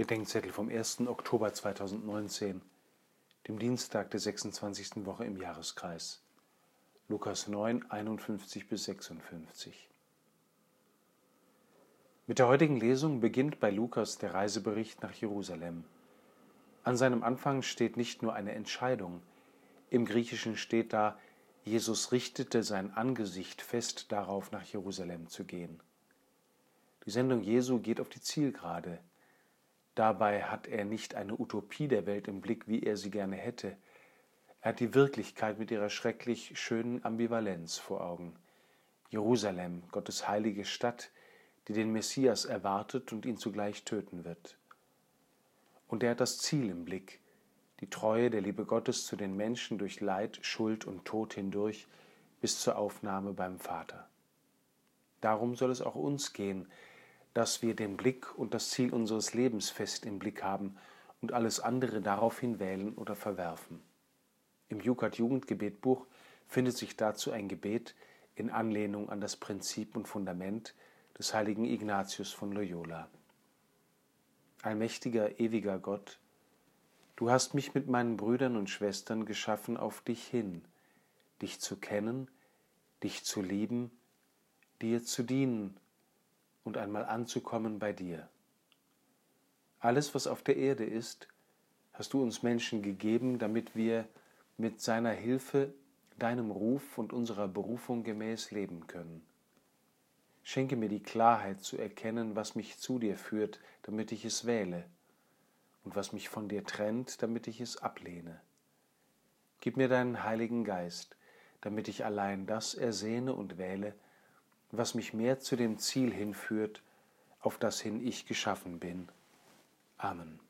Bedenkzettel vom 1. Oktober 2019, dem Dienstag der 26. Woche im Jahreskreis. Lukas 9, 51 bis 56. Mit der heutigen Lesung beginnt bei Lukas der Reisebericht nach Jerusalem. An seinem Anfang steht nicht nur eine Entscheidung. Im Griechischen steht da, Jesus richtete sein Angesicht fest darauf, nach Jerusalem zu gehen. Die Sendung Jesu geht auf die Zielgerade. Dabei hat er nicht eine Utopie der Welt im Blick, wie er sie gerne hätte. Er hat die Wirklichkeit mit ihrer schrecklich schönen Ambivalenz vor Augen. Jerusalem, Gottes heilige Stadt, die den Messias erwartet und ihn zugleich töten wird. Und er hat das Ziel im Blick, die Treue der Liebe Gottes zu den Menschen durch Leid, Schuld und Tod hindurch bis zur Aufnahme beim Vater. Darum soll es auch uns gehen, dass wir den Blick und das Ziel unseres Lebens fest im Blick haben und alles andere daraufhin wählen oder verwerfen. Im Jukat Jugendgebetbuch findet sich dazu ein Gebet in Anlehnung an das Prinzip und Fundament des heiligen Ignatius von Loyola. Allmächtiger, ewiger Gott, du hast mich mit meinen Brüdern und Schwestern geschaffen auf dich hin, dich zu kennen, dich zu lieben, dir zu dienen und einmal anzukommen bei dir. Alles, was auf der Erde ist, hast du uns Menschen gegeben, damit wir mit seiner Hilfe deinem Ruf und unserer Berufung gemäß leben können. Schenke mir die Klarheit zu erkennen, was mich zu dir führt, damit ich es wähle, und was mich von dir trennt, damit ich es ablehne. Gib mir deinen Heiligen Geist, damit ich allein das ersehne und wähle, was mich mehr zu dem Ziel hinführt, auf das hin ich geschaffen bin. Amen.